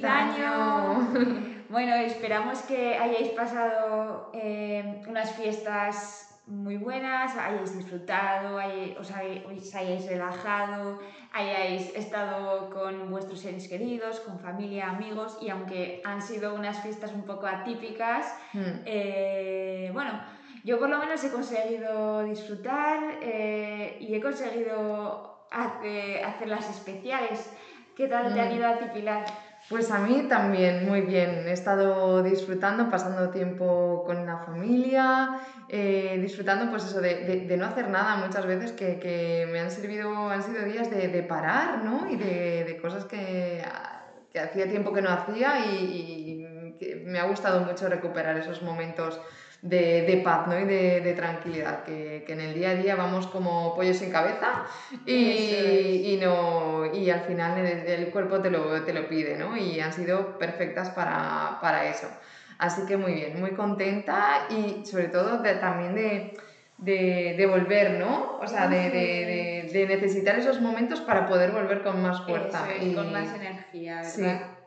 Feliz, año. bueno, esperamos que hayáis pasado eh, unas fiestas muy buenas, hayáis disfrutado, os, hayáis relajado, hayáis estado con vuestros seres queridos, con familia, amigos y aunque han sido unas fiestas un poco atípicas, hmm. eh, bueno, yo por lo menos he conseguido disfrutar eh, y he conseguido hacer, hacerlas especiales. ¿Qué tal te ha mm. ido a ti, Pilar? Pues a mí también, muy bien. He estado disfrutando, pasando tiempo con la familia, eh, disfrutando pues eso de, de, no hacer nada muchas veces que, que, me han servido, han sido días de, de parar, ¿no? Y de, cosas que, que, hacía tiempo que no hacía y, y me ha gustado mucho recuperar esos momentos de, de paz ¿no? y de, de tranquilidad, que, que, en el día a día vamos como pollos sin cabeza y, y, no, y al final el, cuerpo te lo, te lo, pide ¿no? y han sido perfectas para, para, eso. Así que muy bien, muy contenta y sobre todo también de, de, volver, ¿no? O sea, de, de, de, necesitar esos momentos para poder volver con más fuerza. y con más energía, ¿verdad?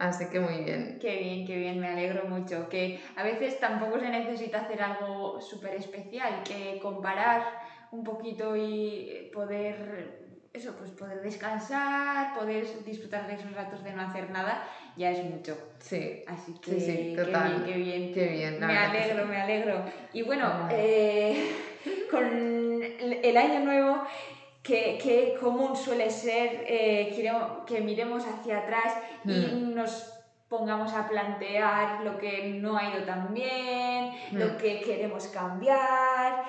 Así que muy bien. Qué bien, qué bien, me alegro mucho. Que a veces tampoco se necesita hacer algo súper especial, que comparar un poquito y poder, eso, pues poder descansar, poder disfrutar de esos ratos de no hacer nada, ya es mucho. Sí. Así que, sí, total. qué bien, qué bien. me alegro, me alegro. Y bueno, eh, con el año nuevo que, común suele ser eh, que miremos hacia atrás y hmm. nos pongamos a plantear lo que no ha ido tan bien, lo hmm. que queremos cambiar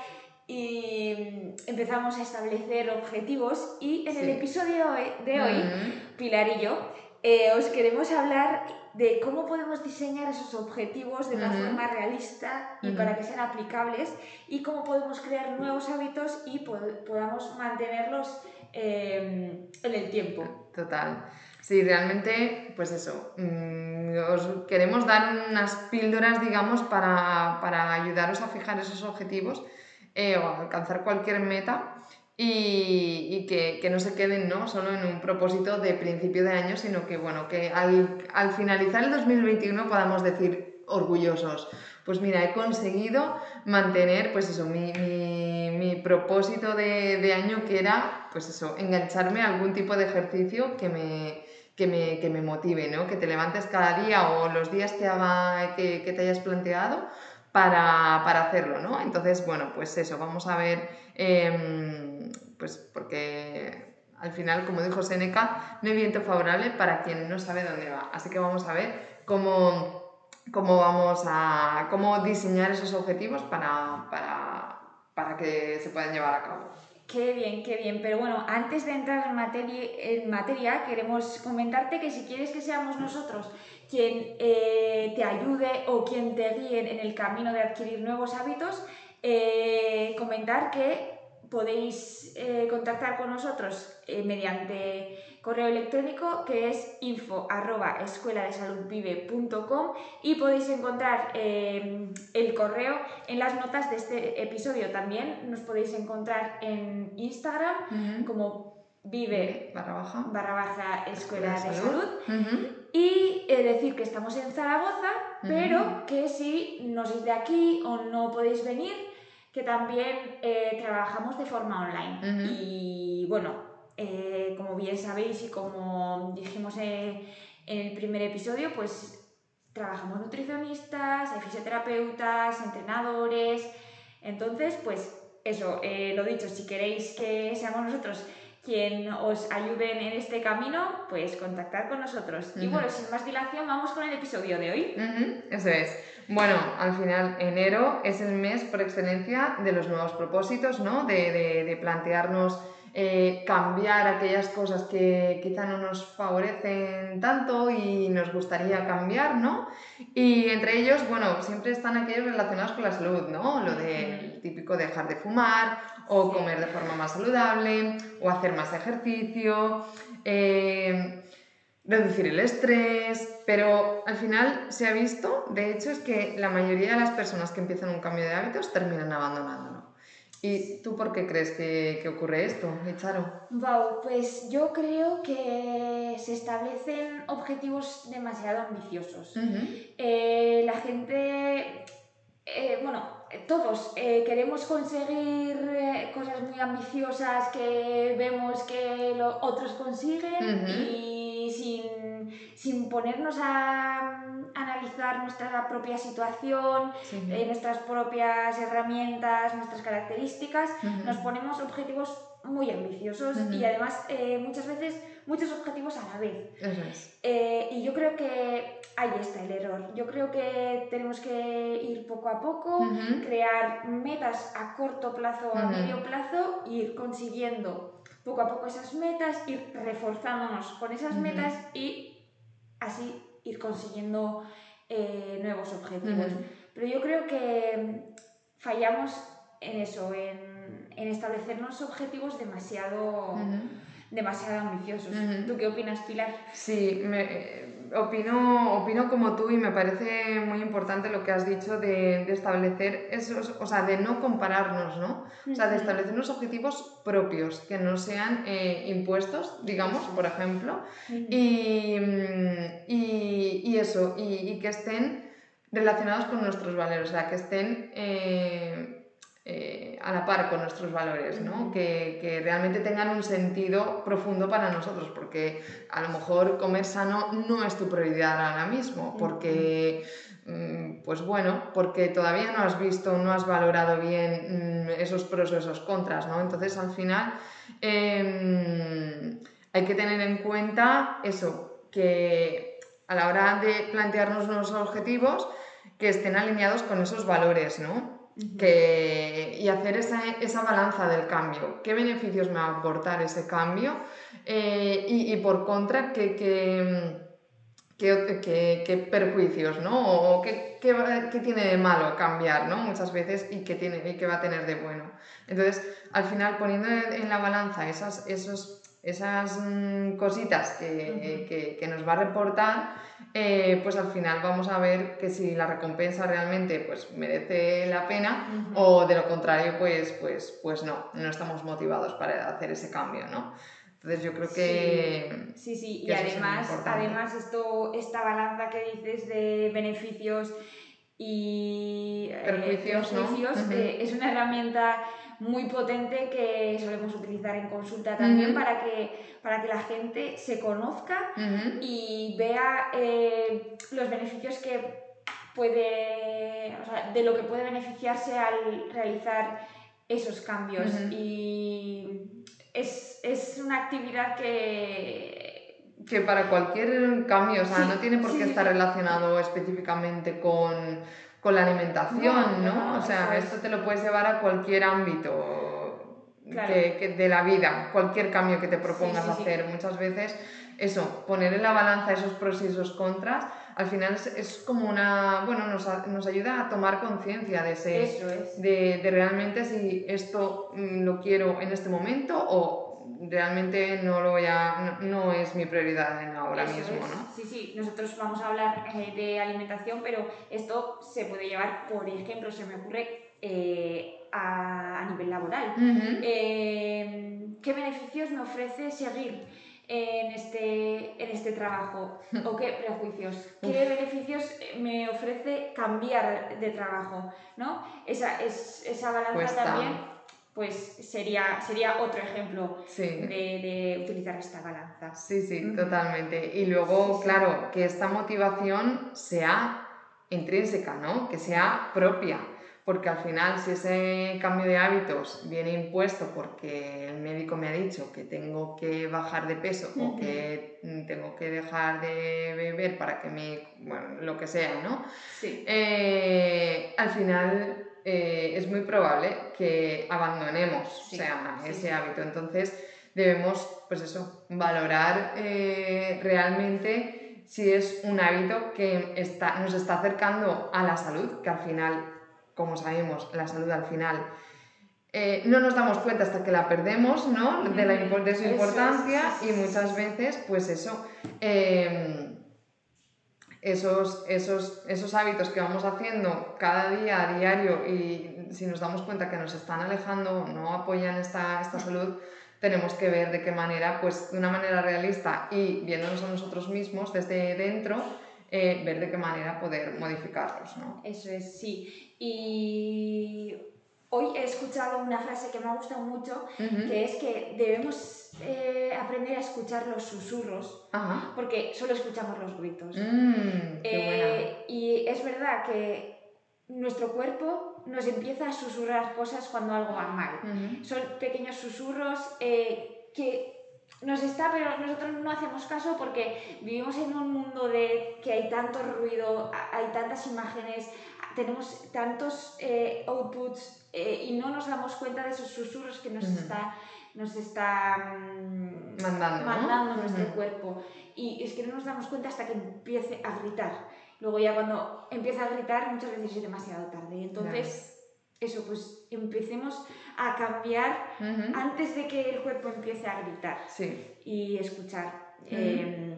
y empezamos a establecer objetivos y en el episodio de hoy, hmm. Pilar y yo, eh, os queremos hablar de cómo podemos diseñar esos objetivos de una forma realista y para que sean aplicables y cómo podemos crear nuevos hábitos y podamos mantenerlos em, en el tiempo. Total. Sí, realmente, pues eso, mm, os queremos dar unas píldoras, digamos, para, para ayudaros a fijar esos objetivos eh, o alcanzar cualquier meta y, y que, que, no se queden ¿no? solo en un propósito de principio de año, sino que, bueno, que al, al finalizar el 2021 podamos decir orgullosos, pues mira, he conseguido mantener, pues eso, mi, mi, mi propósito de, de, año que era, pues eso, engancharme a algún tipo de ejercicio que me, que me, que me motive, ¿no? Que te levantes cada día o los días que, haga, que, que te hayas planteado para, para, hacerlo, ¿no? Entonces, bueno, pues eso, vamos a ver... Eh, pues porque al final, como dijo Seneca, no hay viento favorable para quien no sabe dónde va. Así que vamos a ver cómo, cómo vamos a cómo diseñar esos objetivos para, para, para que se puedan llevar a cabo. Qué bien, qué bien. Pero bueno, antes de entrar en materia, en materia queremos comentarte que si quieres que seamos nosotros quien eh, te ayude o quien te guíe en el camino de adquirir nuevos hábitos, eh, comentar que podéis eh, contactar con nosotros eh, mediante correo electrónico que es info arroba y podéis encontrar eh, el correo en las notas de este episodio. También. Nos podéis encontrar en Instagram como vive barra baja, barra baja escuela de salud, y decir que estamos en Zaragoza, pero que si no sois de aquí o no podéis venir, que también eh, trabajamos de forma online. Y bueno, eh, como bien sabéis y como dijimos en, el primer episodio, pues trabajamos nutricionistas, fisioterapeutas, entrenadores. Entonces, pues eso, eh, lo dicho, si queréis que seamos nosotros quien os ayuden en este camino, pues contactar con nosotros. Y bueno, sin más dilación, vamos con el episodio de hoy. eso es. Bueno, al final, enero es el mes por excelencia de los nuevos propósitos, ¿no? De, de, de plantearnos eh, cambiar aquellas cosas que quizá no nos favorecen tanto y nos gustaría cambiar, ¿no? Y entre ellos, bueno, siempre están aquellos relacionados con la salud, ¿no? Lo del típico dejar de fumar o comer de forma más saludable o hacer más ejercicio. Eh, reducir el estrés, pero al final se ha visto, de hecho, es que la mayoría de las personas que empiezan un cambio de hábitos terminan abandonándolo. ¿Y tú por qué crees que, ocurre esto, Charo? Wow, pues yo creo que se establecen objetivos demasiado ambiciosos. Eh, la gente, eh, bueno, todos eh, queremos conseguir cosas muy ambiciosas que vemos que otros consiguen y sin, sin ponernos a analizar nuestra propia situación, eh, nuestras propias herramientas, nuestras características, nos ponemos objetivos muy ambiciosos y además eh, muchas veces muchos objetivos a la vez. Eh, y yo creo que ahí está el error. Yo creo que tenemos que ir poco a poco, crear metas a corto plazo o a medio plazo, ir consiguiendo poco a poco esas metas, ir reforzándonos con esas metas y así ir consiguiendo eh, nuevos objetivos. Pero yo creo que fallamos en eso, en, en establecernos objetivos demasiado, demasiado ambiciosos. ¿Tú qué opinas, Pilar? Sí, me, opino, opino como tú y me parece muy importante lo que has dicho de, de establecer esos, o sea, de no compararnos, ¿no? O sea, de establecer unos objetivos propios, que no sean eh, impuestos, digamos, por ejemplo, y, y, y, eso, y, y, que estén relacionados con nuestros valores, o sea, que estén... Eh, eh, a la par con nuestros valores, ¿no? que, que, realmente tengan un sentido profundo para nosotros, porque a lo mejor comer sano no es tu prioridad ahora mismo, porque, mm, pues bueno, porque todavía no has visto, no has valorado bien mm, esos pros o esos contras, ¿no? Entonces al final em, hay que tener en cuenta eso, que a la hora de plantearnos nuevos objetivos, que estén alineados con esos valores, ¿no? Que, y hacer esa, esa, balanza del cambio. ¿Qué beneficios me va a aportar ese cambio? Eh, y, y, por contra, ¿qué, qué, qué, qué perjuicios, ¿no? O qué, tiene de malo cambiar, ¿no? Muchas veces y qué, tiene, y qué va a tener de bueno. Entonces, al final, poniendo en la balanza esas, esos esas mm, cositas que, que, nos va a reportar, eh, pues al final vamos a ver que si la recompensa realmente pues, merece la pena o de lo contrario, pues, pues, pues no, no estamos motivados para hacer ese cambio, ¿no? Entonces yo creo que... Sí, sí, y además, además esto, esta balanza que dices de beneficios y eh, perjuicios, eh, es una herramienta muy potente que solemos utilizar en consulta también para, que, para que la gente se conozca y vea eh, los beneficios que puede, o sea, de lo que puede beneficiarse al realizar esos cambios. Y es, es, una actividad que... Que para cualquier cambio, o sea, no tiene por qué estar relacionado específicamente con con la alimentación, ¿no? o sea, esto te lo puedes llevar a cualquier ámbito que, de la vida, cualquier cambio que te propongas hacer. Muchas veces, eso, poner en la balanza esos pros y esos contras, al final es, como una, bueno, nos, nos ayuda a tomar conciencia de, ese, de, de realmente si esto mm, lo quiero en este momento o realmente no lo voy a, no, es mi prioridad en ahora mismo, ¿no? Sí, sí, nosotros vamos a hablar eh, de alimentación, pero esto se puede llevar, por ejemplo, se me ocurre eh, a, nivel laboral. Eh, ¿Qué beneficios me ofrece seguir en este, en este trabajo? ¿O qué prejuicios? ¿Qué beneficios me ofrece cambiar de trabajo? ¿no? Esa, es, esa balanza también pues sería, sería otro ejemplo de, utilizar esta balanza. Sí, sí, totalmente. Y luego, claro, que esta motivación sea intrínseca, ¿no? Que sea propia. porque al final si ese cambio de hábitos viene impuesto porque el médico me ha dicho que tengo que bajar de peso o que tengo que dejar de beber para que me, bueno, lo que sea, ¿no? Sí. Eh, al final eh, es muy probable que abandonemos Sí, sea, sí, ese sí. hábito. Entonces debemos, pues eso, valorar eh, realmente si es un hábito que está, nos está acercando a la salud, que al final, como sabemos, la salud al final eh, no nos damos cuenta hasta que la perdemos, ¿no? De, la, de su importancia y muchas veces, pues eso, eh, esos, esos, esos hábitos que vamos haciendo cada día, a diario, y si nos damos cuenta que nos están alejando, no apoyan esta, esta salud, tenemos que ver de qué manera, pues de una manera realista y viéndonos a nosotros mismos desde dentro, eh, ver de qué manera poder modificarlos, ¿no? Eso es, sí. Y hoy he escuchado una frase que me ha gustado mucho, que es que debemos eh, aprender a escuchar los susurros, Ajá. porque solo escuchamos los gritos. Mm, Eh, y es verdad que nuestro cuerpo nos empieza a susurrar cosas cuando algo va mal. Son pequeños susurros eh, que nos está, pero nosotros no hacemos caso porque vivimos en un mundo de que hay tanto ruido, hay tantas imágenes, tenemos tantos eh, outputs eh, y no nos damos cuenta de esos susurros que nos Ujú. está nos está mm, Mandando, ¿no? mandando nuestro Ujú. cuerpo y es que no nos damos cuenta hasta que empiece a gritar luego ya cuando empieza a gritar muchas veces es demasiado tarde entonces eso pues empecemos a cambiar antes de que el cuerpo empiece a gritar Sí, y escuchar eh,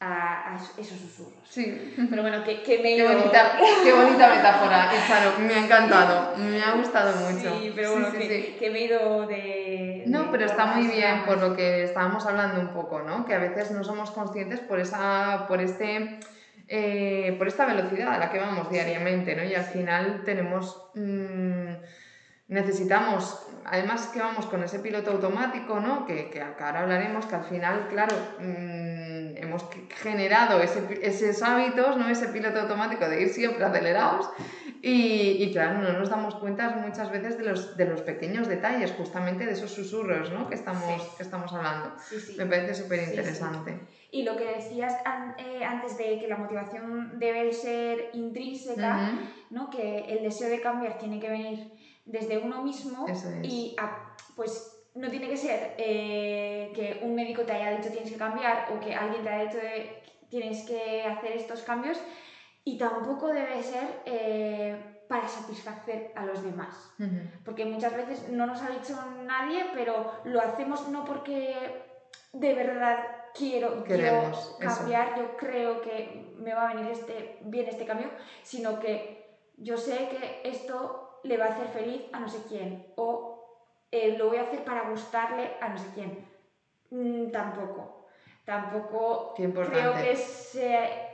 a, a esos susurros. sí. Pero bueno, que, que me Qué bonita, qué bonita metáfora, Charo. Me ha encantado, me ha gustado mucho. Sí, pero bueno, Sí, que, sí, sí. que me he ido de... No, de pero está muy bien por lo que estábamos hablando un poco, ¿no? Que a veces no somos conscientes por esa, por este, eh, por esta velocidad a la que vamos diariamente, ¿no? Y al final tenemos, mm, necesitamos, además que vamos con ese piloto automático, ¿no? Que, que ahora hablaremos, que al final, claro, mm, hemos generado ese, esos hábitos, ¿no? Ese piloto automático de ir siempre acelerados y, y claro, no nos damos cuenta muchas veces de los, de los pequeños detalles, justamente de esos susurros ¿no? que, estamos, Sí. que estamos hablando. Sí, sí. Me parece súper interesante. Y lo que decías an- eh, antes de que la motivación debe ser intrínseca, ¿no? que el deseo de cambiar tiene que venir desde uno mismo Eso es. y a- pues no tiene que ser eh, que un médico te haya dicho tienes que cambiar o que alguien te haya dicho de- tienes que hacer estos cambios y tampoco debe ser eh, para satisfacer a los demás. Porque muchas veces no nos ha dicho nadie, pero lo hacemos no porque de verdad quiero Queremos, eso. cambiar, yo creo que me va a venir este, bien este cambio, sino que yo sé que esto le va a hacer feliz a no sé quién o eh, lo voy a hacer para gustarle a no sé quién. Mm, tampoco, tampoco creo que ese-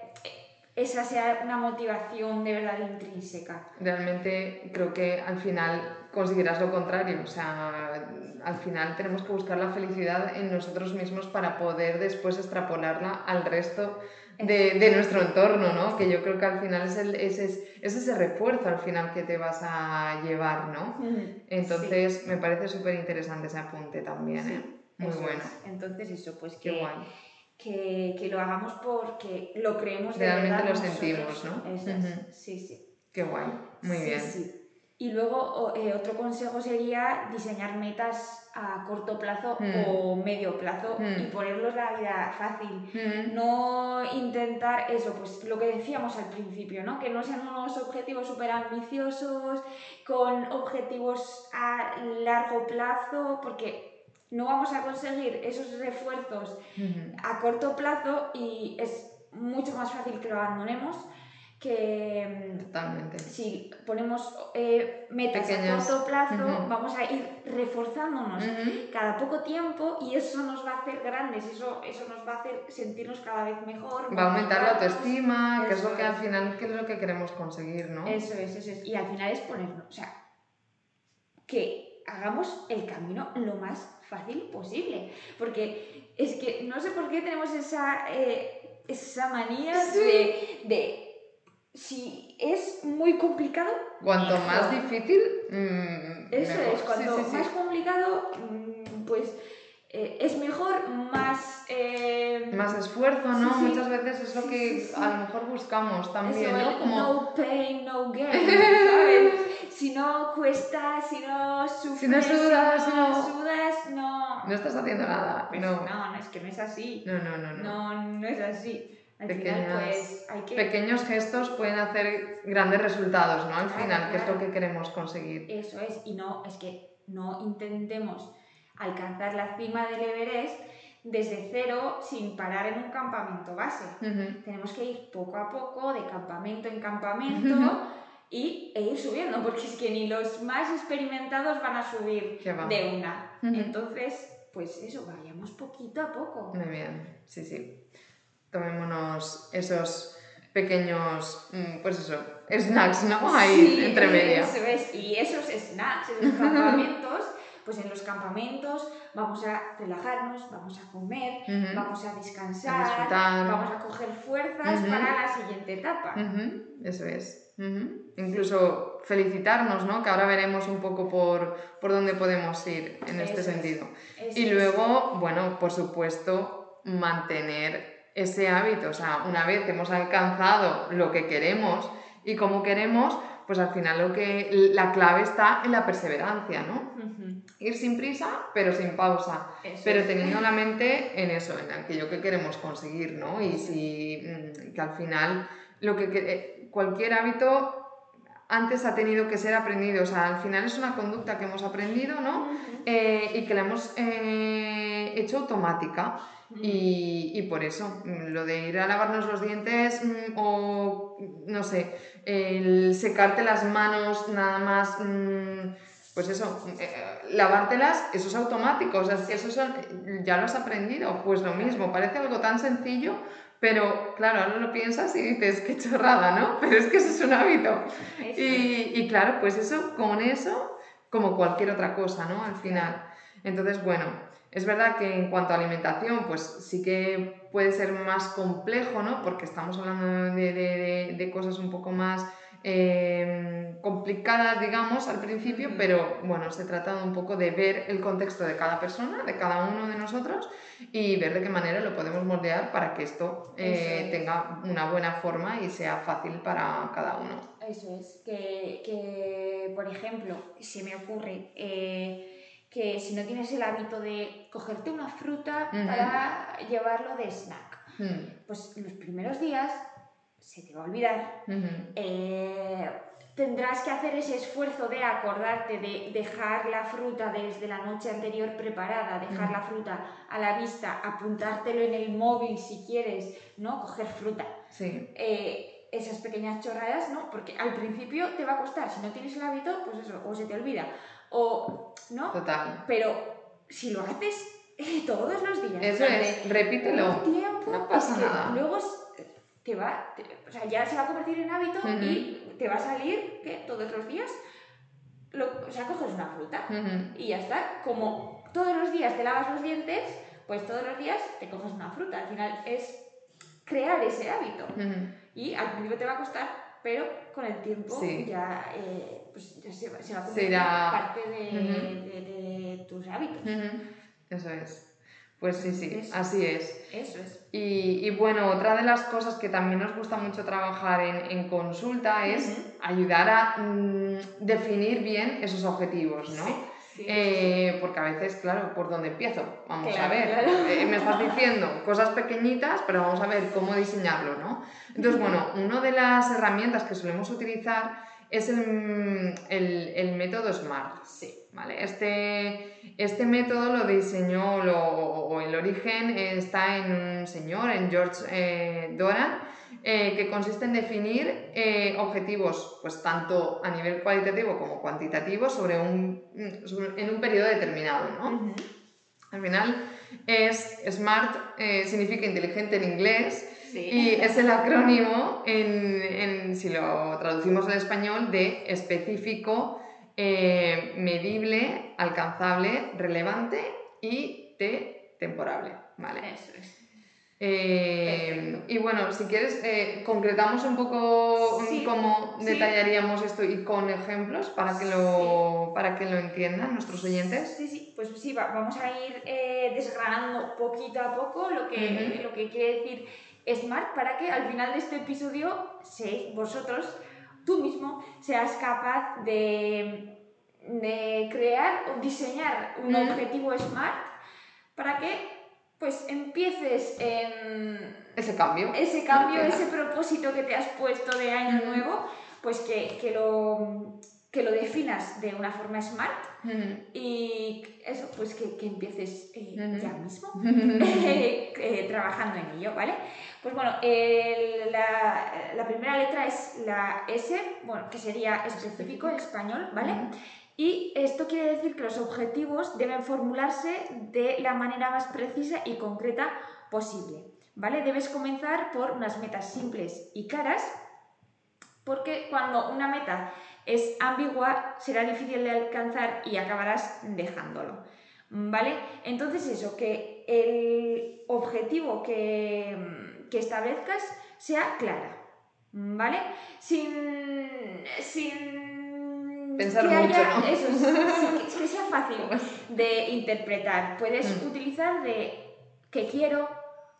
esa sea una motivación de verdad intrínseca. Realmente creo que al final conseguirás lo contrario. O sea, al final tenemos que buscar la felicidad en nosotros mismos para poder después extrapolarla al resto de, de nuestro entorno, ¿no? Que yo creo que al final es, el, es, es, es ese refuerzo al final que te vas a llevar, ¿no? Entonces me parece súper interesante ese apunte también, ¿eh? Muy Eso bueno. es. Entonces eso, pues Qué guay. Que, que lo hagamos porque lo creemos de Realmente verdad lo nosotros. sentimos, ¿no? Eso es. Sí, sí. Qué guay. Muy Sí, bien. sí. Y luego eh, otro consejo sería diseñar metas a corto plazo Mm. o medio plazo Mm. y ponerlos la vida fácil. Mm. No intentar eso, pues lo que decíamos al principio, ¿no? Que no sean unos objetivos súper ambiciosos, con objetivos a largo plazo, porque no vamos a conseguir esos refuerzos a corto plazo y es mucho más fácil que lo abandonemos que mm, Totalmente. si ponemos eh, metas Pequeñas. a corto plazo, vamos a ir reforzándonos cada poco tiempo y eso nos va a hacer grandes, eso, eso nos va a hacer sentirnos cada vez mejor. Va a aumentar la autoestima, que es lo que al final qué es lo que queremos conseguir, ¿no? Eso es, eso es. Y al final es ponernos, o sea, que hagamos el camino lo más fácil posible. Porque es que no sé por qué tenemos esa, eh, esa manía Sí. de, de si es muy complicado. Cuanto mejor. más difícil, mm, Eso mejor. es, cuanto Sí, sí, sí. más complicado, mm, pues eh, es mejor, más. eh, Más esfuerzo, ¿no? Muchas veces es lo que a lo mejor buscamos también, eso, ¿no? Como no pain, no gain, ¿sabes? si no cuesta, si no sufres, Si no sudas, si no no- sudas, no. no estás haciendo nada. Pues No, no, no, es que no es así. no, no, no. no. No, no es así. Al Pequeñas- final, pues hay que. Pequeños gestos pueden hacer grandes resultados, ¿no? Al Claro, final, que es lo claro. que queremos conseguir. Eso es, y no, es que no intentemos alcanzar la cima del Everest desde cero sin parar en un campamento base. Ujú. Tenemos que ir poco a poco, de campamento en campamento, y, e ir subiendo, porque es que ni los más experimentados van a subir de una. Ujú. Entonces, pues eso, vayamos poquito a poco. Muy bien, sí, sí. Tomémonos esos pequeños, mm, pues eso, snacks, ¿no? Ahí, Sí, entre media. Eso es. Y esos snacks en los campamentos, pues en los campamentos vamos a relajarnos, vamos a comer, Ujú. vamos a descansar, A vamos a coger fuerzas Ujú. para la siguiente etapa. Eso es. Incluso felicitarnos, ¿no? Que ahora veremos un poco por, por dónde podemos ir en este Eso sentido. Y es. luego, bueno, por supuesto, mantener ese hábito. O sea, una vez que hemos alcanzado lo que queremos y como queremos, pues al final lo que la clave está en la perseverancia, ¿no? Ir sin prisa, pero sin pausa. Eso Pero es. teniendo la mente en eso, en aquello que queremos conseguir, ¿no? Y si mm, que al final lo que cualquier hábito antes ha tenido que ser aprendido, o sea, al final es una conducta que hemos aprendido, ¿no? Eh, y que la hemos eh, hecho automática. Y, y por eso, mm, lo de ir a lavarnos los dientes mm, o, no sé, el secarte las manos nada más, mm, pues eso, eh, lavártelas, eso es automático, o sea, que eso son, ya lo has aprendido, pues lo mismo, parece algo tan sencillo, pero claro, ahora lo piensas y dices, qué chorrada, ¿no? Pero es que eso es un hábito. Eso. Y, y claro, pues eso, con eso, como cualquier otra cosa, ¿no? Al final. Entonces, bueno, es verdad que en cuanto a alimentación, pues sí que puede ser más complejo, ¿no? Porque estamos hablando de, de- de- de cosas un poco más eh, complicadas, digamos, al principio, pero bueno, se trata un poco de ver el contexto de cada persona, de cada uno de nosotros, y ver de qué manera lo podemos moldear para que esto eh, es. tenga una buena forma y sea fácil para cada uno. Eso es, que, que, por ejemplo, se me ocurre eh, que si no tienes el hábito de cogerte una fruta para llevarlo de snack, Mm, pues los primeros días se te va a olvidar. Eh, tendrás que hacer ese esfuerzo de acordarte de dejar la fruta desde la noche anterior preparada, dejar la fruta a la vista, apuntártelo en el móvil si quieres, ¿no? Coger fruta Sí, eh, esas pequeñas chorradas, ¿no? Porque al principio te va a costar, si no tienes el hábito, pues eso, o se te olvida, o, ¿no? total. Pero si lo haces eh, todos los días, Eso es, repítelo. tiempo, no pasa nada. luego te va, te- o sea, ya se va a convertir en hábito y te va a salir que todos los días, lo- o sea, coges una fruta y ya está. Como todos los días te lavas los dientes, pues todos los días te coges una fruta. Al final es crear ese hábito. Y al principio te va a costar, pero con el tiempo Sí. ya, eh, pues ya se, va- se va a convertir en parte de, Ujú. de- de tus hábitos. Eso es. Pues sí, sí, así es. Eso es. Y, y bueno, otra de las cosas que también nos gusta mucho trabajar en, en consulta es ayudar a mm, definir bien esos objetivos, ¿no? Sí, sí. Eh, porque a veces, claro, ¿por dónde empiezo? Vamos a ver. claro. Eh, me estás diciendo cosas pequeñitas, pero vamos a ver cómo diseñarlo, ¿no? Entonces, bueno, una de las herramientas que solemos utilizar es el, el- el método SMART. Sí. ¿Vale? Este, este método lo diseñó, lo- o el origen está en un señor, en George eh, Doran, eh, que consiste en definir eh, objetivos, pues tanto a nivel cualitativo como cuantitativo, sobre un, sobre- en un periodo determinado, ¿no? Al final es SMART, eh, significa inteligente en inglés, Sí. y es el acrónimo, en, en- si lo traducimos al español, de específico, eh, medible, alcanzable, relevante y T temporable. ¿vale? Eso es. Eh. Y bueno, si quieres, eh, concretamos un poco Sí, cómo sí. detallaríamos esto y con ejemplos para que lo, para que lo entiendan nuestros oyentes. Sí, sí, pues sí, va- vamos a ir eh, desgranando poquito a poco lo que, lo que quiere decir SMART para que al final de este episodio seáis vosotros, tú mismo, seas capaz de, de crear o diseñar un objetivo SMART para que pues empieces en Ese cambio. ese cambio, ese propósito que te has puesto de año nuevo, pues que, que lo, que lo definas de una forma SMART y eso, pues que, que empieces eh, ya mismo eh, eh, trabajando en ello, ¿vale? Pues bueno, el- la, la primera letra es la S, bueno, que sería específico en español, ¿vale? Y esto quiere decir que los objetivos deben formularse de la manera más precisa y concreta posible, ¿vale? Debes comenzar por unas metas simples y claras, porque cuando una meta es ambigua será difícil de alcanzar y acabarás dejándolo, ¿vale? Entonces eso, que el objetivo que, que establezcas sea clara, ¿vale? Sin... sin Pensar que mucho, haya- ¿no? Eso, sin que- que sea fácil de interpretar. Puedes Mm. utilizar de qué quiero,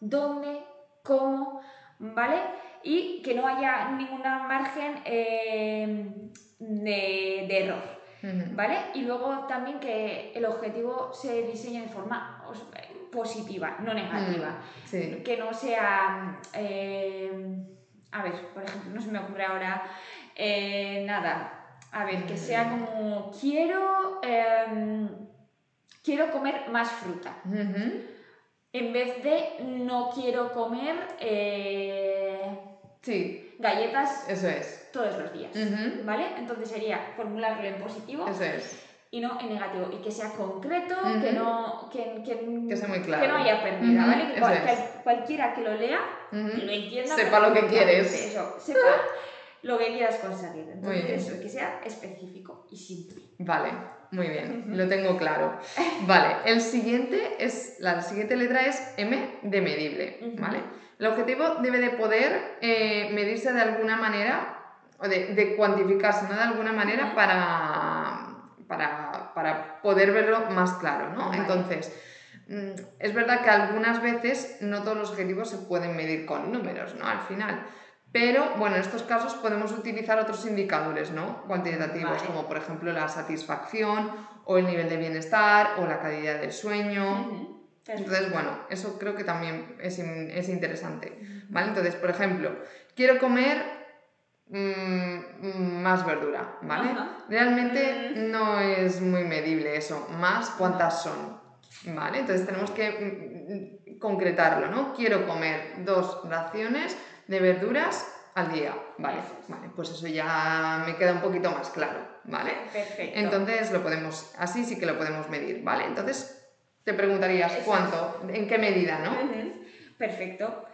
dónde, cómo, ¿vale? Y que no haya ninguna margen eh, de, de error. ¿vale? Y luego también que el objetivo se diseñe de forma os- positiva, no negativa. Sí. Que no sea... eh, a ver, por ejemplo, no se me ocurre ahora eh, nada. A ver, que sea como quiero... em, quiero comer más fruta. En vez de no quiero comer eh, Sí, galletas eso es. todos los días. Ujú. ¿Vale? Entonces sería formularlo en positivo Eso es. y no en negativo. Y que sea concreto, Ujú. que no. Que, que- Que sea muy claro. que no haya pérdida, Ujú, ¿vale? Que eso cual- que cualquiera que lo lea Ujú. lo entienda. Sepa lo que quieres. Eso, sepa lo que quieras conseguir. Entonces, eso, que sea específico y simple. Vale, muy bien, lo tengo claro. Vale, el siguiente es, la siguiente letra es M de medible. ¿vale? El objetivo debe de poder eh, medirse de alguna manera, o de, de cuantificarse, ¿no? De alguna manera para, para, para poder verlo más claro, ¿no? Vale. Entonces, mm, es verdad que algunas veces no todos los objetivos se pueden medir con números, ¿no? Al final. Pero, bueno, en estos casos podemos utilizar otros indicadores, ¿no? Cuantitativos, Vale. como por ejemplo la satisfacción o el nivel de bienestar o la calidad del sueño. Entonces, bueno, eso creo que también es, es interesante, ¿vale? Entonces, por ejemplo, quiero comer mm, más verdura, ¿vale? Realmente Mm. no es muy medible eso, más cuántas son, ¿vale? Entonces tenemos que mm, concretarlo, ¿no? Quiero comer dos raciones de verduras al día, ¿vale? Vale, pues eso ya me queda un poquito más claro, ¿vale? Perfecto. Entonces lo podemos, así sí que lo podemos medir, ¿vale? Entonces te preguntarías Eso es. cuánto, en qué medida, ¿no? Perfecto.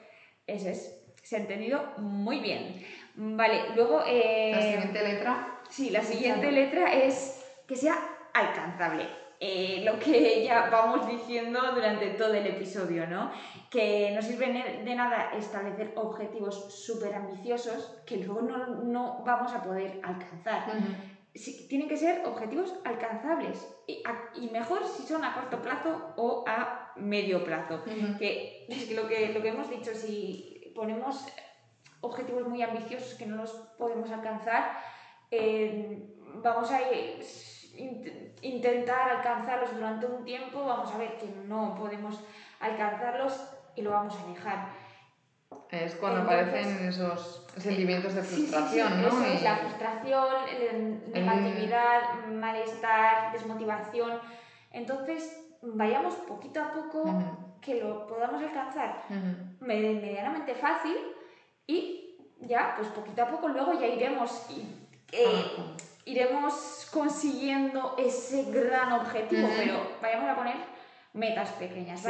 Eso es. Se ha entendido muy bien. Vale, luego. eh, La siguiente letra. Sí, la siguiente letra es que sea alcanzable. Eh, lo que ya vamos diciendo durante todo el episodio, ¿no? Que no sirve de nada establecer objetivos súper ambiciosos que luego no, no vamos a poder alcanzar. Sí, tienen que ser objetivos alcanzables y, a- y mejor si son a corto plazo o a medio plazo. Que es que lo que, lo que hemos dicho, si ponemos objetivos muy ambiciosos que no los podemos alcanzar, eh, vamos a ir- int- intentar alcanzarlos durante un tiempo, vamos a ver que no podemos alcanzarlos y lo vamos a dejar. Es cuando Entonces- aparecen esos sentimientos de Sí, sí, sí, frustración, ¿no? eso es, la frustración, el- negatividad, malestar, desmotivación. Entonces, vayamos poquito a poco que lo podamos alcanzar medianamente fácil y ya, pues poquito a poco luego ya iremos, y- eh, iremos consiguiendo ese gran objetivo, pero vayamos a poner metas pequeñas.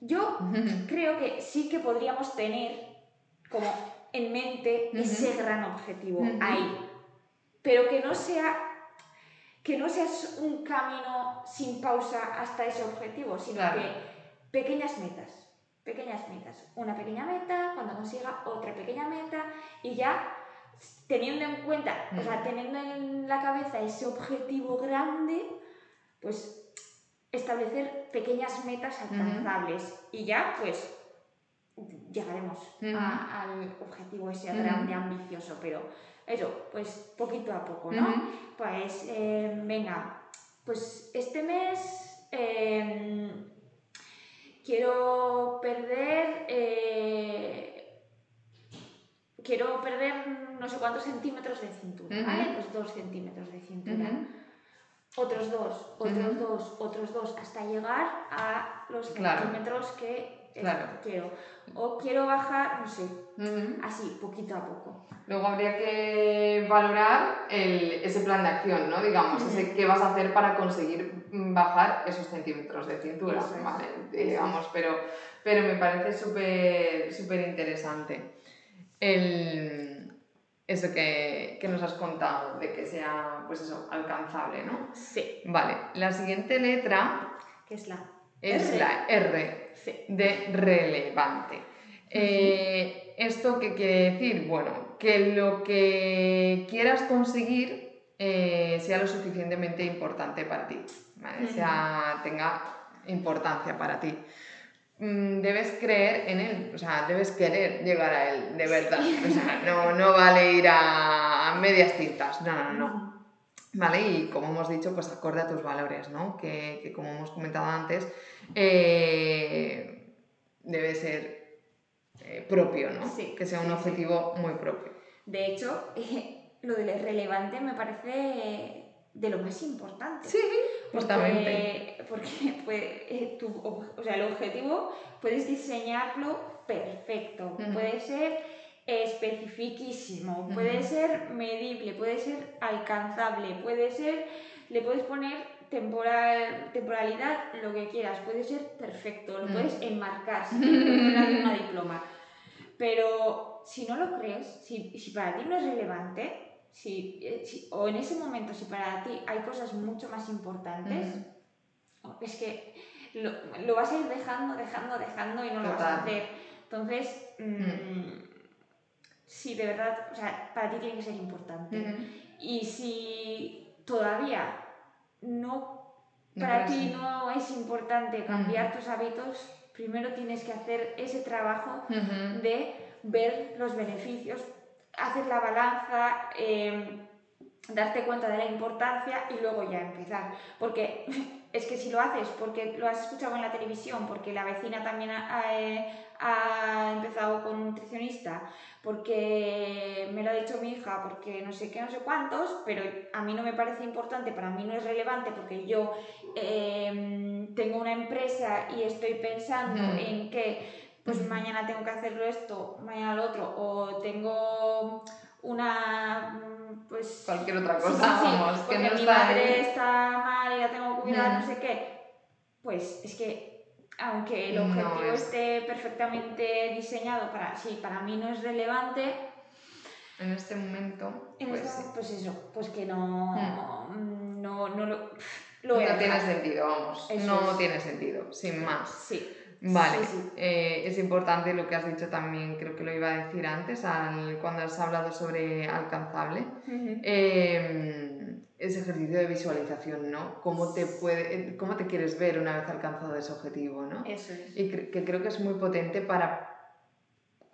Yo creo que sí que podríamos tener como en mente ese gran objetivo ahí, pero que no sea que no sea un camino sin pausa hasta ese objetivo, sino Claro. que pequeñas metas. pequeñas metas. Una pequeña meta, cuando consiga otra pequeña meta y ya teniendo en cuenta, o sea, teniendo en la cabeza ese objetivo grande, pues establecer pequeñas metas alcanzables. Y ya pues llegaremos al objetivo ese grande, ambicioso, pero eso, pues poquito a poco, ¿no? Pues eh, venga, pues este mes em, quiero perder... Eh, quiero perder no sé cuántos centímetros de cintura, ¿vale? Pues dos centímetros de cintura otros dos, otros dos, otros dos, hasta llegar a los centímetros que quiero. O quiero bajar, no sé, así, poquito a poco. Luego habría que valorar ese plan de acción, ¿no? Digamos, ese qué vas a hacer para conseguir bajar esos centímetros de cintura, ¿vale? Digamos, pero, pero me parece súper súper interesante. El eso que, nos has contado, de que sea, pues eso, alcanzable, ¿no? Sí. Vale, la siguiente letra... ¿Qué es la? Es la R de relevante. Eh, ¿Esto qué quiere decir? Bueno, que lo que quieras conseguir eh, sea lo suficientemente importante para ti, ¿vale? sea, tenga importancia para ti. Mm, debes creer en él, o sea, debes querer llegar a él, de verdad. O sea, no, no vale ir a medias tintas, no, no, no. ¿Vale? Y como hemos dicho, pues acorde a tus valores, ¿no? Que, que como hemos comentado antes, eh, debe ser eh, propio, ¿no? Sí, que sea un objetivo muy propio. De hecho, lo de relevante me parece de lo más importante. Sí, justamente. Porque, pues, eh, tu, o sea, el objetivo puedes diseñarlo perfecto, puede ser especificísimo, puede ser medible, puede ser alcanzable, puede ser, le puedes poner temporal, temporalidad, lo que quieras, puede ser perfecto, lo puedes enmarcar, si una diploma. Pero si no lo crees, si, si para ti no es relevante, eh, si, o en ese momento, si para ti hay cosas mucho más importantes, es que lo, vas a ir dejando, dejando, dejando y no lo vas a hacer. Entonces, mm, si de verdad, o sea, para ti tiene que ser importante. Y si todavía no, para ti no es importante cambiar tus hábitos, primero tienes que hacer ese trabajo de ver los beneficios hacer la balanza, em, darte cuenta de la importancia y luego ya empezar. Porque es que si lo haces porque lo has escuchado en la televisión, porque la vecina también ha, eh, empezado con un nutricionista, porque me lo ha dicho mi hija, porque no sé qué, no sé cuántos, pero a mí no me parece importante, para mí no es relevante porque yo em, tengo una empresa y estoy pensando en que pues mañana tengo que hacerlo esto, mañana lo otro, o tengo una mm, pues cualquier otra cosa, vamos, que no mi está madre está mal y la tengo que cuidar, no sé qué, pues es que aunque el objetivo esté perfectamente diseñado para sí, para mí no es relevante en este momento, pues, este, pues, eso, pues que no, hmm. no, no lo, lo no tiene sentido, vamos, no tiene sentido, sin más. Sí. Vale, eh, es importante lo que has dicho también, creo que lo iba a decir antes, al, cuando has hablado sobre alcanzable, em, ese ejercicio de visualización, ¿no? ¿Cómo te, puede, eh, ¿Cómo te quieres ver una vez alcanzado ese objetivo, ¿no? Eso es. Y que creo que es muy potente para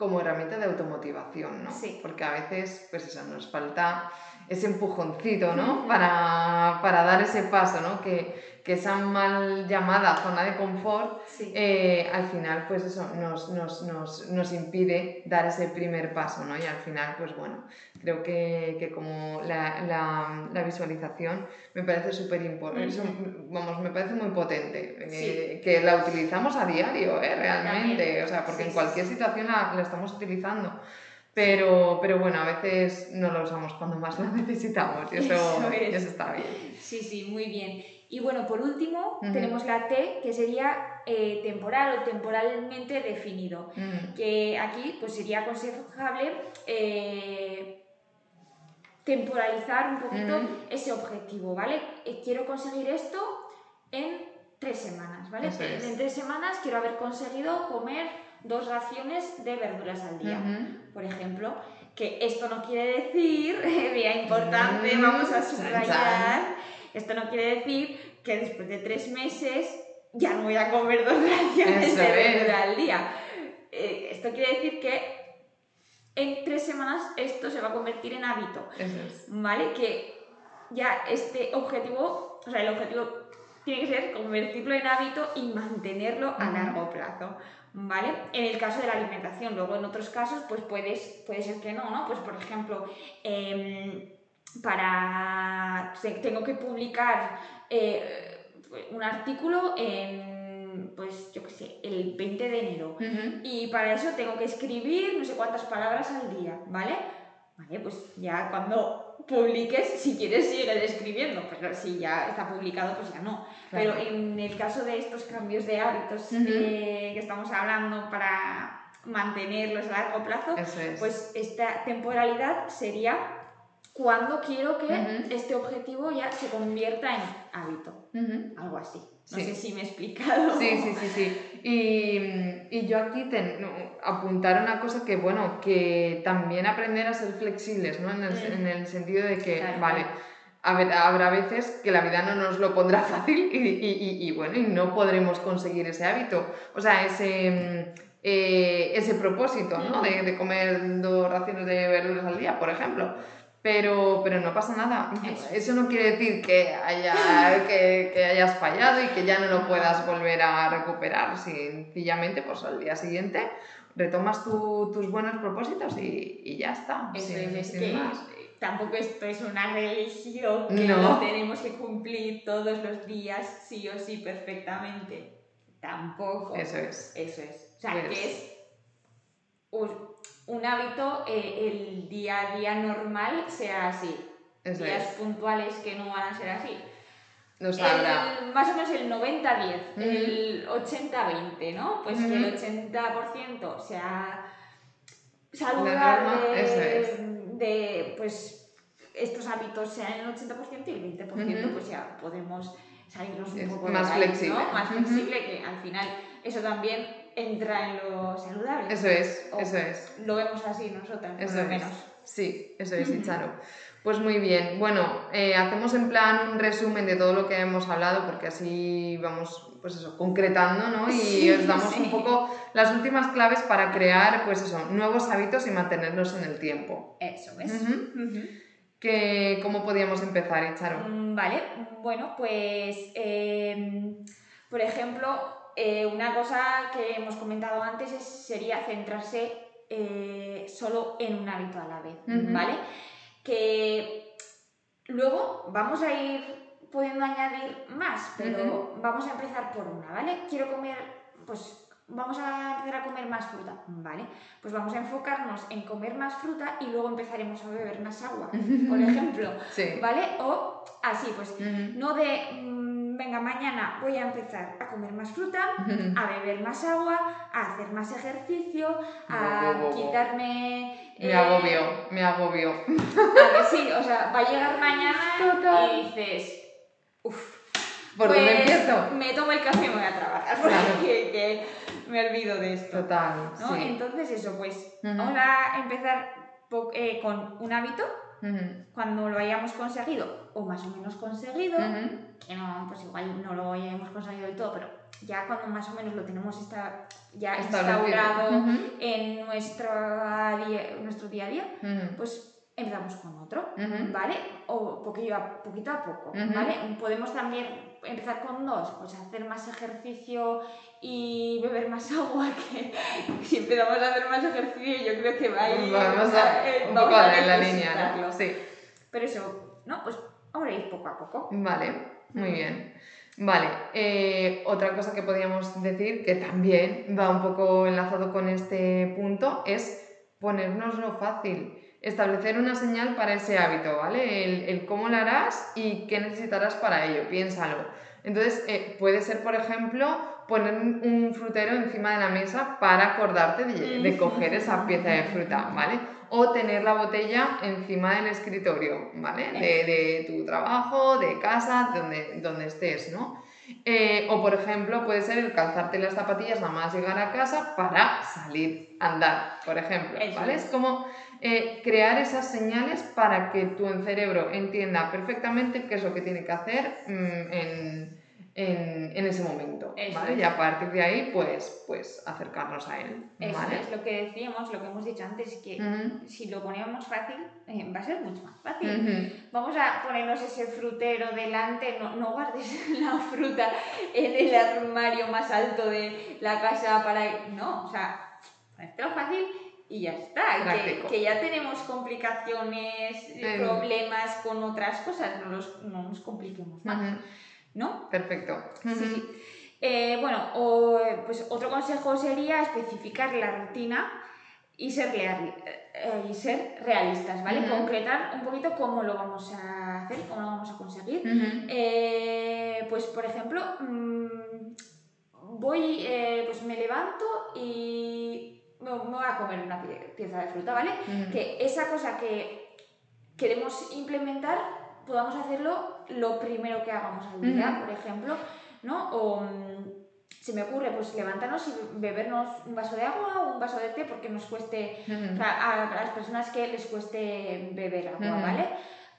como herramienta de automotivación, ¿no? Sí. Porque a veces, pues eso, nos falta ese empujoncito, ¿no? Para, para dar ese paso, ¿no? Que, que esa mal llamada zona de confort, eh, al final, pues eso, nos, nos, nos, nos, impide dar ese primer paso, ¿no? Y al final, pues bueno, creo que, que como la, la, la, visualización me parece súper importante, vamos, me parece muy potente, eh, que la utilizamos a diario, ¿eh? Realmente, o sea, porque en cualquier situación la, la estamos utilizando. Pero, pero bueno, a veces no lo usamos cuando más lo necesitamos y eso, eso, está bien. Sí, sí, muy bien. Y bueno, por último, tenemos la T, que sería eh, temporal o temporalmente definido, que aquí pues sería aconsejable eh, temporalizar un poquito ese objetivo, ¿vale? Eh, quiero conseguir esto en tres semanas, ¿vale? Es. En tres semanas quiero haber conseguido comer dos raciones de verduras al día, por ejemplo. Que esto no quiere decir, vea importante, Mm, vamos a subrayar, esto no quiere decir que después de tres meses ya no voy a comer dos raciones Eso de verdura al día. Eh, esto quiere decir que en tres semanas esto se va a convertir en hábito. Eso es. ¿vale? Que ya este objetivo, o sea, el objetivo tiene que ser convertirlo en hábito y mantenerlo a largo plazo, ¿vale? En el caso de la alimentación, luego en otros casos, pues puedes, puede ser que no, ¿no? Pues por ejemplo, em, para... te- tengo que publicar eh, un artículo en, pues yo qué sé, el 20 de enero. Y para eso tengo que escribir no sé cuántas palabras al día, ¿vale? Vale, pues ya cuando publiques, si quieres, sigues escribiendo, pero si ya está publicado, pues ya no. Claro. Pero en el caso de estos cambios de hábitos eh, que estamos hablando para mantenerlos a largo plazo, es. pues esta temporalidad sería cuando quiero que este objetivo ya se convierta en hábito, algo así. No Sí. sé si me he explicado. Sí, sí, sí, sí. Y, y yo aquí ten- apuntar una cosa que, bueno, que también aprender a ser flexibles, ¿no? En el, Mm. en el sentido de que, Claro. vale, a ver, habrá veces que la vida no nos lo pondrá fácil y, y- y- y, bueno, y no podremos conseguir ese hábito. O sea, ese, mm, eh, ese propósito, ¿no? De, de comer dos raciones de verduras al día, por ejemplo. Pero, pero no pasa nada. Eso. No quiere decir que, haya, que, que hayas fallado y que ya no lo puedas volver a recuperar. Sencillamente, pues al día siguiente retomas tu- tus buenos propósitos y, y ya está. Eso sin- es, sin que más. tampoco esto es una religión que No. lo tenemos que cumplir todos los días, sí o sí, perfectamente. Tampoco. Eso es. Eso es. O sea, que es un, hábito, eh, el día a día normal sea así. Eso Días es. puntuales que no van a ser así. Nos habrá. El- más o menos el 90-10, Ujú. el 80-20, ¿no? Pues que el Ujú. 80% sea saludable, es. de pues estos hábitos sean el 80% y el 20% Ujú. pues ya podemos salirnos un Es poco más de flexible. ¿no? Más Ujú. flexible que al final eso también entra en lo saludable. Eso es, O eso es. Lo vemos así nosotras, por Eso lo es. menos. Sí, eso es, Icharo. Pues muy bien. Bueno, eh, hacemos en plan un resumen de todo lo que hemos hablado, porque así vamos, pues eso, concretando, ¿no? Y Sí, os damos sí. un poco las últimas claves para crear, pues eso, nuevos hábitos y mantenerlos en el tiempo. Eso es. Que, ¿Cómo podíamos empezar? Mm, Vale, bueno, pues eh, por ejemplo, eh, una cosa que hemos comentado antes es- sería centrarse eh, solo en un hábito a la vez. ¿vale? Que luego vamos a ir pudiendo añadir más, pero vamos a empezar por una, ¿vale? Quiero comer, pues vamos a empezar a comer más fruta, ¿vale? Pues vamos a enfocarnos en comer más fruta y luego empezaremos a beber más agua, por ejemplo. Sí. ¿Vale? O así, pues no de, venga, mañana voy a empezar a comer más fruta, a beber más agua, a hacer más ejercicio, a Bo, bo, bo, bo. quitarme... Me eh, agobio, me agobio. a sí, o sea, va a llegar mañana Total. y dices, uff, ¿Por pues dónde empiezo? me tomo el café y me voy a trabajar, Claro. porque que me olvido de esto. Total, ¿no? sí. Entonces eso, pues vamos a empezar eh, con un hábito Cuando lo hayamos conseguido o más o menos conseguido, que no, pues igual no lo hayamos conseguido del todo, pero ya cuando más o menos lo tenemos esta, ya instaurado Ujú. en nuestro día, nuestro día a día, pues empezamos con otro. ¿vale? O poquillo a, poquito a poco. ¿vale? Podemos también empezar con dos, pues hacer más ejercicio y beber más agua, que si empezamos a hacer más ejercicio yo creo que va a ir... Vamos a, eh, un vamos poco a en la línea. ¿no? Sí. Pero eso, ¿no? Pues vamos a ir poco a poco. Vale, muy bien. Vale, eh, otra cosa que podríamos decir, que también va un poco enlazado con este punto, es ponernoslo fácil. Establecer una señal para ese hábito, ¿vale? El, el cómo lo harás y qué necesitarás para ello, piénsalo. Entonces, eh, puede ser, por ejemplo, poner un frutero encima de la mesa para acordarte de, de coger esa pieza de fruta, ¿vale? O tener la botella encima del escritorio, ¿vale? De, de tu trabajo, de casa, donde, donde estés, ¿no? Eh, o por ejemplo, puede ser el calzarte las zapatillas nada más llegar a casa para salir a andar, por ejemplo. ¿vale? Es como eh, crear esas señales para que tu cerebro entienda perfectamente qué es lo que tiene que hacer mm, en, en, ese momento. ¿vale? Y a partir de ahí, pues, pues acercarnos a él. ¿vale? es lo que decíamos, lo que hemos dicho antes, que si lo ponemos fácil, eh, va a ser mucho más fácil. Vamos a ponernos ese frutero delante, no, no guardes la fruta en el armario más alto de la casa para... No, o sea, ponértelo fácil y ya está. Que, que, ya tenemos complicaciones, problemas con otras cosas, no, los, no nos compliquemos más. ¿No? Perfecto. Eh, bueno, o, pues otro consejo sería especificar la rutina y ser, eh, y ser realistas, ¿vale? Concretar un poquito cómo lo vamos a hacer, cómo lo vamos a conseguir. Eh, pues, por ejemplo, mm, voy, pues me levanto y me, voy a comer una pieza de fruta, ¿vale? Que esa cosa que queremos implementar podamos hacerlo lo primero que hagamos al día, por ejemplo, ¿no? O mm, se me ocurre, pues levantarnos y bebernos un vaso de agua o un vaso de té porque nos cueste, o sea, a, las personas que les cueste beber agua, ¿vale?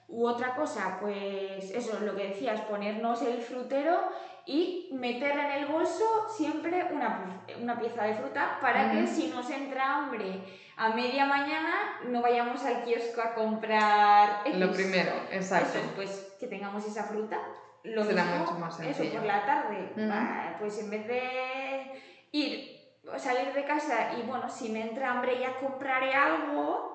U otra cosa, pues eso, lo que decías, ponernos el frutero y meter en el bolso siempre una, una pieza de fruta para que si nos entra hambre a media mañana no vayamos al kiosco a comprar lo primero exacto. Pues que tengamos esa fruta. Lo Será mucho más sencillo. eso por la tarde. Pues en vez de ir salir de casa y bueno si me entra hambre ya compraré algo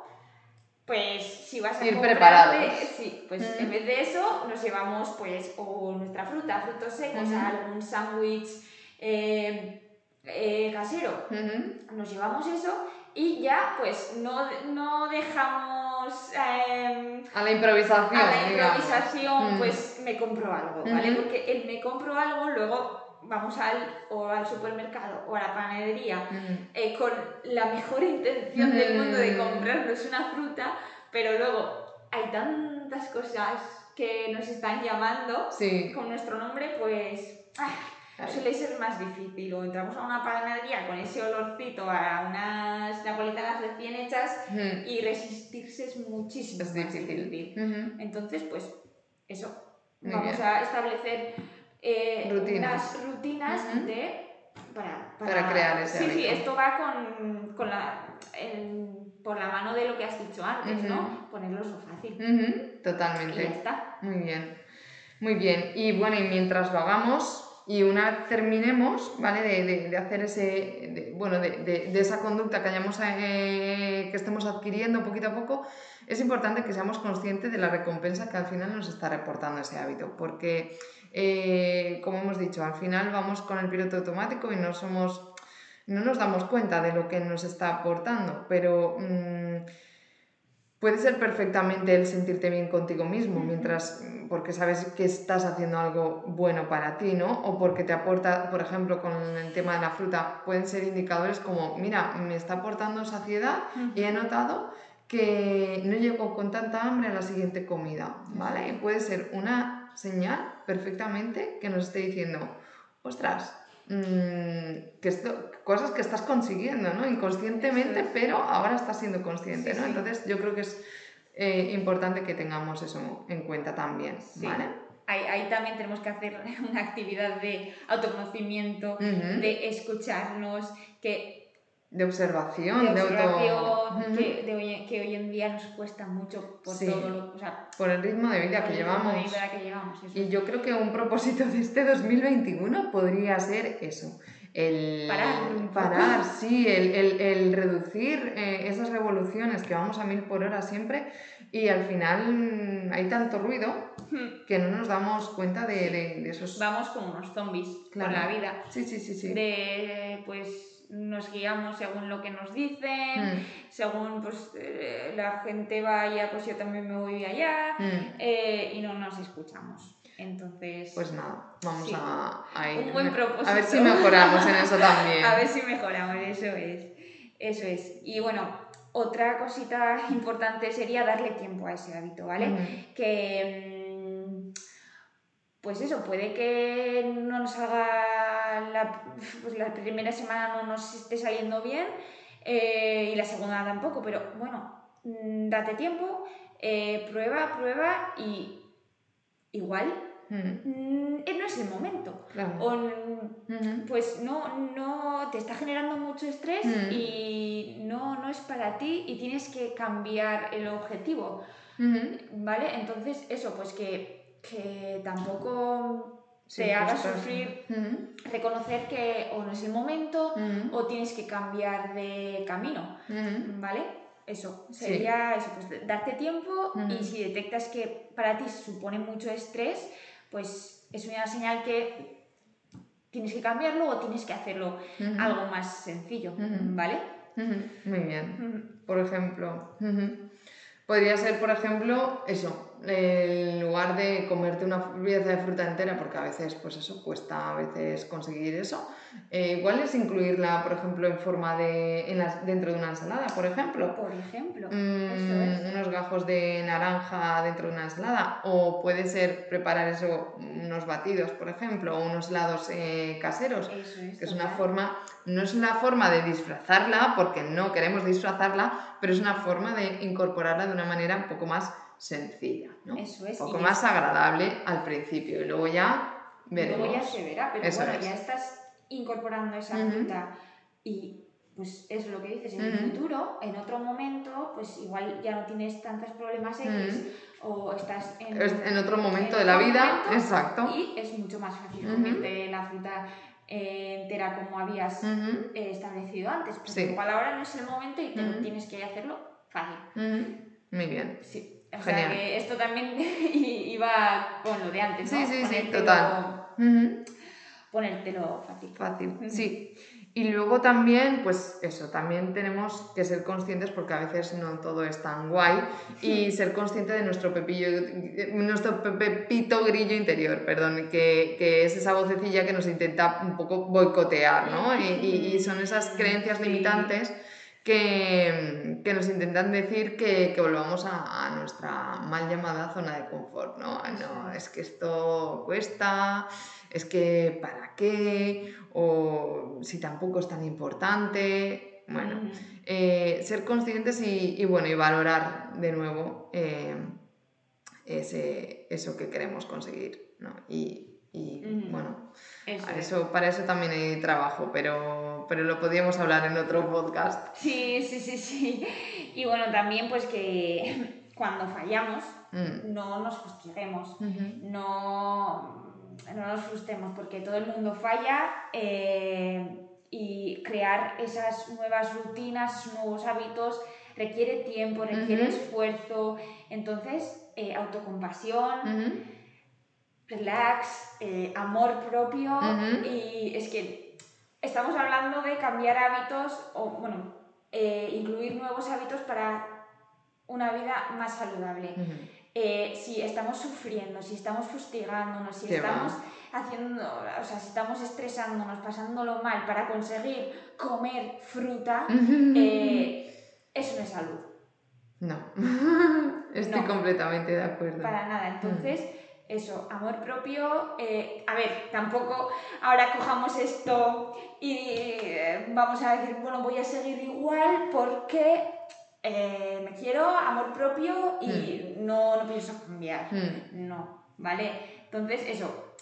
pues si vas a ir preparados. Sí, pues en vez de eso nos llevamos pues o nuestra fruta, frutos secos, algún sándwich eh, eh, casero. Nos llevamos eso y ya pues no, no dejamos em, a la improvisación. A la improvisación pues me compro algo, ¿vale? Porque el me compro algo luego vamos al, o al supermercado o a la panadería eh, con la mejor intención del mundo de comprarnos una fruta, pero luego hay tantas cosas que nos están llamando con nuestro nombre, pues suele ser más difícil. O entramos a una panadería con ese olorcito a unas napolitanas recién hechas y resistirse es muchísimo es más difícil. Entonces, pues eso. Vamos a establecer eh, rutinas. rutinas de... Para, para, crear ese Sí, sí, esto va con, con la, por la mano de lo que has dicho antes, ¿no? Ponerlo fácil. Totalmente. Y ya está. Muy bien. Muy bien. Y bueno, y mientras lo hagamos, y una vez terminemos, ¿vale? De, de, de hacer ese, bueno, de, de, esa conducta que hayamos, eh, que estemos adquiriendo poquito a poco, es importante que seamos conscientes de la recompensa que al final nos está reportando ese hábito, porque eh, como hemos dicho, al final vamos con el piloto automático y no somos, no nos damos cuenta de lo que nos está aportando, pero mm, puede ser perfectamente el sentirte bien contigo mismo, mientras, porque sabes que estás haciendo algo bueno para ti, ¿no? O porque te aporta, por ejemplo, con el tema de la fruta, pueden ser indicadores como, mira, me está aportando saciedad y he notado que no llego con tanta hambre a la siguiente comida, ¿vale? Y puede ser una señal perfectamente que nos esté diciendo, ostras, mm, que esto, cosas que estás consiguiendo, ¿no? Inconscientemente, pero ahora estás siendo consciente, ¿no? Entonces yo creo que es eh, importante que tengamos eso en cuenta también, ¿vale? Ahí, ahí, también tenemos que hacer una actividad de autoconocimiento, de escucharnos, que de observación, de, observación que, de hoy, que, hoy, en día nos cuesta mucho por todo lo, o sea, por el ritmo de vida, que, llevamos. Y yo creo que un propósito de este 2021 podría ser eso. El parar, parar sí, el, el, el reducir eh, esas revoluciones que vamos a mil por hora siempre y al final hay tanto ruido que no nos damos cuenta de, de, esos... Vamos como unos zombies claro. por la vida. Sí, sí, sí, sí. De, pues nos guiamos según lo que nos dicen, mm. según pues eh, la gente vaya, pues yo también me voy allá mm. eh, y no nos escuchamos. Entonces. Pues nada, vamos a, ir. Un buen propósito. A ver si mejoramos en eso también. a ver si mejoramos, eso es. Eso es. Y bueno, otra cosita importante sería darle tiempo a ese hábito, ¿vale? Que pues eso, puede que no nos salga la, pues la primera semana no nos esté saliendo bien eh, y la segunda tampoco, pero bueno, mm, date tiempo, eh, prueba, prueba y igual mm, eh, no es el momento. O pues no, no te está generando mucho estrés y no, no es para ti y tienes que cambiar el objetivo. ¿Vale? Entonces, eso, pues que, que tampoco te haga sufrir, reconocer que o no es el momento o tienes que cambiar de camino, ¿vale? Eso, sería eso, pues darte tiempo y si detectas que para ti supone mucho estrés, pues es una señal que tienes que cambiarlo o tienes que hacerlo algo más sencillo, ¿vale? Muy bien. Por ejemplo, podría ser, por ejemplo, eso, en lugar de comerte una pieza de fruta entera, porque a veces, pues eso, cuesta a veces conseguir eso, eh, igual es incluirla, por ejemplo, en forma de, en dentro de una ensalada, por ejemplo. Por ejemplo, mm, Unos gajos de naranja dentro de una ensalada, o puede ser preparar eso, unos batidos, por ejemplo, o unos helados eh, caseros, que es una forma, no es una forma de disfrazarla, porque no queremos disfrazarla, pero es una forma de incorporarla de una manera un poco más sencilla, ¿no? Eso es. Un poco más agradable al principio y luego ya veremos. Luego ya se verá, pero bueno, ya estás incorporando esa fruta y pues es lo que dices, en el futuro, en otro momento, pues igual ya no tienes tantos problemas X o estás en, en otro momento de la vida, exacto. Y es mucho más fácil comerte la fruta eh, entera como habías eh, establecido antes, porque igual ahora no es el momento y tienes que hacerlo fácil. Muy bien. Sí. O sea que esto también iba con lo de antes, ¿no? Sí, sí, sí, total. Ponértelo fácil. Fácil, sí. Y luego también, pues eso, también tenemos que ser conscientes porque a veces no todo es tan guay y ser consciente de nuestro pepillo, nuestro pepito grillo interior, perdón, que, que, es esa vocecilla que nos intenta un poco boicotear, ¿no? Y, y son esas creencias limitantes que, que, nos intentan decir que, que volvamos a, a, nuestra mal llamada zona de confort, ¿no? No, es que esto cuesta, es que para qué, o si tampoco es tan importante. Bueno, eh, ser conscientes y, y, bueno, y valorar de nuevo eh, ese, eso que queremos conseguir, ¿no? Y, y bueno, eso, para eso también hay trabajo, pero, pero lo podríamos hablar en otro podcast. Sí, sí, sí, sí. Y bueno, también pues que cuando fallamos mm. no nos frustremos, no, no nos frustremos, porque todo el mundo falla eh, y crear esas nuevas rutinas, nuevos hábitos requiere tiempo, requiere esfuerzo. Entonces, eh, autocompasión relax, eh, amor propio y es que estamos hablando de cambiar hábitos o, bueno, eh, incluir nuevos hábitos para una vida más saludable. Eh, si estamos sufriendo, si estamos fustigándonos, si estamos haciendo, o sea, si estamos estresándonos, pasándolo mal para conseguir comer fruta, eso no es salud. No, estoy completamente de acuerdo. Para nada. Entonces, eso, amor propio. Eh, a ver, tampoco ahora cojamos esto y eh, vamos a decir, bueno, voy a seguir igual porque eh, me quiero, amor propio y hmm. no, no pienso cambiar. Hmm. No, ¿vale? Entonces, eso.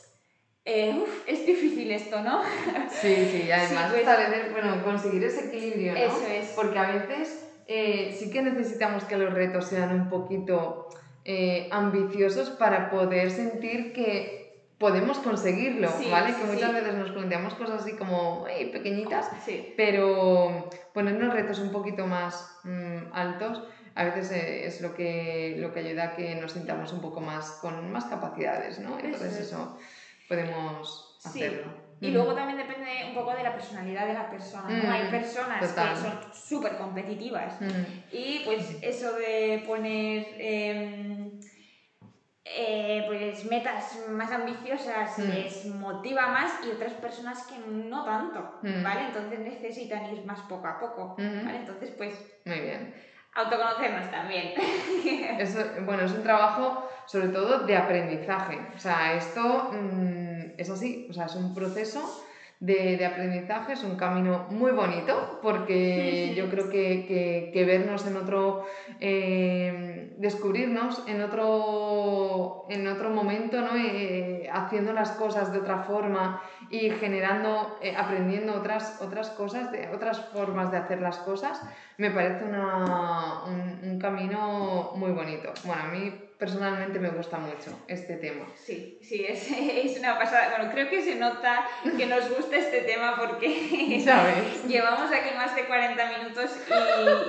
es difícil esto, ¿no? Sí, sí, además pues bueno, conseguir ese equilibrio, ¿no? Eso es. Porque a veces sí que necesitamos que los retos sean un poquito eh, ambiciosos para poder sentir que podemos conseguirlo, ¿vale? Que muchas veces nos planteamos cosas así como pequeñitas, pero ponernos retos un poquito más mm, altos a veces eh, es lo que, lo que ayuda a que nos sintamos un poco más con más capacidades, ¿no? Entonces eso podemos hacerlo. Y luego también depende un poco de la personalidad de la persona. ¿no? Hay personas que son súper competitivas y pues eso de poner em, eh, pues metas más ambiciosas les motiva más y otras personas que no tanto, ¿vale? Entonces necesitan ir más poco a poco, ¿vale? Entonces pues... Muy bien. Autoconocernos también. Eso, bueno, es un trabajo sobre todo de aprendizaje. O sea, esto mm, es así, o sea, es un proceso de, aprendizaje, es un camino muy bonito porque yo creo que, vernos en otro, eh, descubrirnos en otro, en otro momento, ¿no? Eh, haciendo las cosas de otra forma y generando, eh, aprendiendo otras, otras cosas, de, otras formas de hacer las cosas, me parece una, un, un camino muy bonito. Bueno, a mí personalmente me gusta mucho este tema. Sí, sí, es, es, una pasada. Bueno, creo que se nota que nos gusta este tema porque ¿Sabes? llevamos aquí más de 40 minutos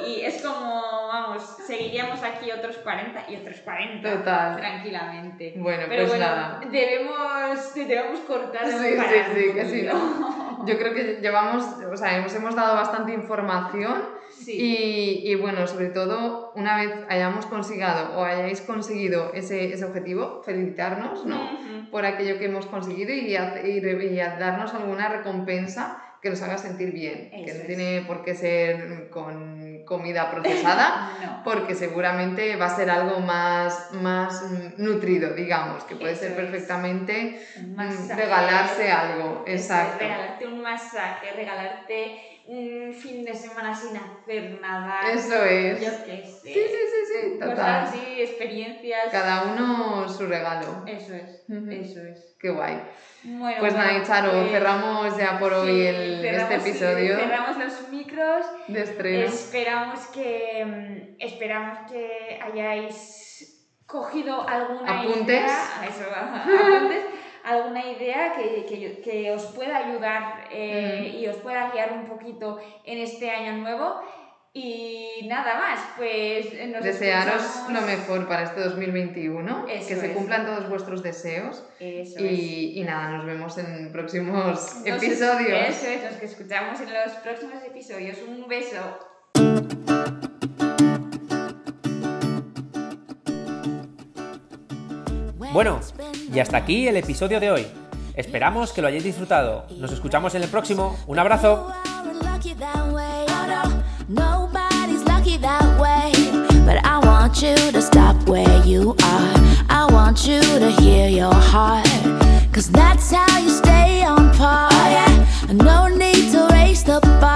y, y, es como, vamos, seguiríamos aquí otros 40 y otros 40 Total. tranquilamente. Bueno, Pero pues bueno, nada. Debemos, debemos cortar. Sí, sí, sí, que sí. ¿no? Yo creo que llevamos, o sea, hemos, hemos dado bastante información y, bueno, sobre todo, una vez hayamos conseguido o hayáis conseguido ese, ese objetivo, felicitarnos ¿no? por aquello que hemos conseguido y, y, darnos alguna recompensa que nos haga sentir bien, que no tiene por qué ser con comida procesada, porque seguramente va a ser algo más, más nutrido, digamos, que puede ser perfectamente mm, regalarse algo. Exacto. Regalarte un masaje, regalarte un fin de semana sin hacer nada. Eso es. Yo qué sé. Sí, sí, sí, sí, total. así, experiencias. Cada uno su regalo. Eso es, eso es. Qué guay. Bueno, pues nada, Charo, pues cerramos ya por hoy el, este episodio. Cerramos los micros. De estreno. Esperamos que, mm, esperamos que hayáis cogido alguna apuntes. idea. Eso, apuntes alguna idea que, que, que os pueda ayudar eh, y os pueda guiar un poquito en este año nuevo. Y nada más, pues nos Desearos lo mejor para este 2021, que se cumplan todos vuestros deseos. Eso y, y, nada, nos vemos en próximos episodios. Eso es, nos que escuchamos en los próximos episodios. Un beso. Bueno, y hasta aquí el episodio de hoy. Esperamos que lo hayáis disfrutado. Nos escuchamos en el próximo. Un abrazo. Cause that's how you stay on par. Oh, yeah. No need to raise the bar.